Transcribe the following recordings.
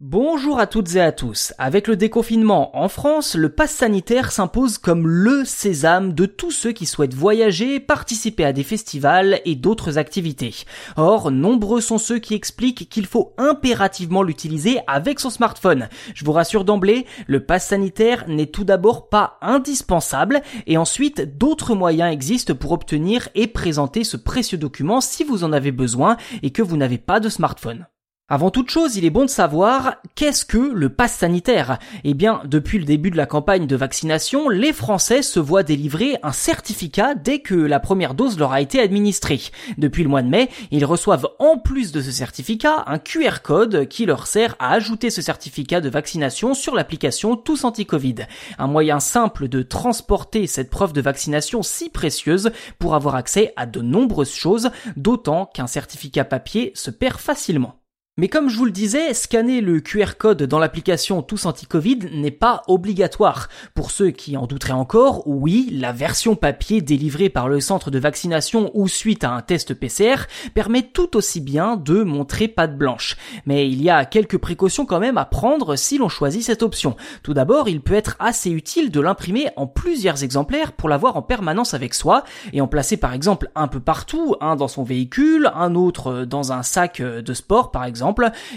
Bonjour à toutes et à tous. Avec le déconfinement en France, le pass sanitaire s'impose comme le sésame de tous ceux qui souhaitent voyager, participer à des festivals et d'autres activités. Or, nombreux sont ceux qui expliquent qu'il faut impérativement l'utiliser avec son smartphone. Je vous rassure d'emblée, le pass sanitaire n'est tout d'abord pas indispensable et ensuite d'autres moyens existent pour obtenir et présenter ce précieux document si vous en avez besoin et que vous n'avez pas de smartphone. Avant toute chose, il est bon de savoir qu'est-ce que le pass sanitaire Eh bien, depuis le début de la campagne de vaccination, les Français se voient délivrer un certificat dès que la première dose leur a été administrée. Depuis le mois de mai, ils reçoivent en plus de ce certificat un QR code qui leur sert à ajouter ce certificat de vaccination sur l'application Tous Anti-Covid. Un moyen simple de transporter cette preuve de vaccination si précieuse pour avoir accès à de nombreuses choses, d'autant qu'un certificat papier se perd facilement. Mais comme je vous le disais, scanner le QR code dans l'application Tous Anti-Covid n'est pas obligatoire. Pour ceux qui en douteraient encore, oui, la version papier délivrée par le centre de vaccination ou suite à un test PCR permet tout aussi bien de montrer patte blanche. Mais il y a quelques précautions quand même à prendre si l'on choisit cette option. Tout d'abord, il peut être assez utile de l'imprimer en plusieurs exemplaires pour l'avoir en permanence avec soi et en placer par exemple un peu partout, un dans son véhicule, un autre dans un sac de sport par exemple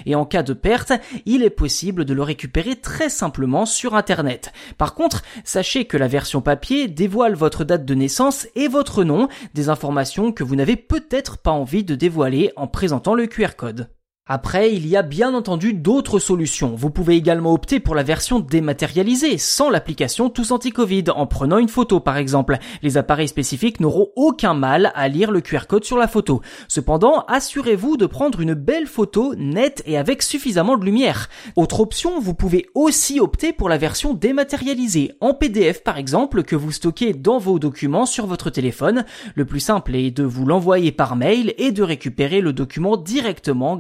et en cas de perte, il est possible de le récupérer très simplement sur Internet. Par contre, sachez que la version papier dévoile votre date de naissance et votre nom, des informations que vous n'avez peut-être pas envie de dévoiler en présentant le QR code. Après, il y a bien entendu d'autres solutions. Vous pouvez également opter pour la version dématérialisée, sans l'application Tous Anti-Covid, en prenant une photo par exemple. Les appareils spécifiques n'auront aucun mal à lire le QR code sur la photo. Cependant, assurez-vous de prendre une belle photo nette et avec suffisamment de lumière. Autre option, vous pouvez aussi opter pour la version dématérialisée, en PDF par exemple, que vous stockez dans vos documents sur votre téléphone. Le plus simple est de vous l'envoyer par mail et de récupérer le document directement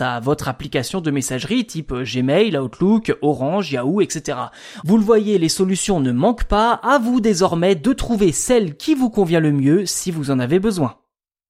à votre application de messagerie type Gmail, Outlook, Orange, Yahoo, etc. Vous le voyez, les solutions ne manquent pas, à vous désormais de trouver celle qui vous convient le mieux si vous en avez besoin.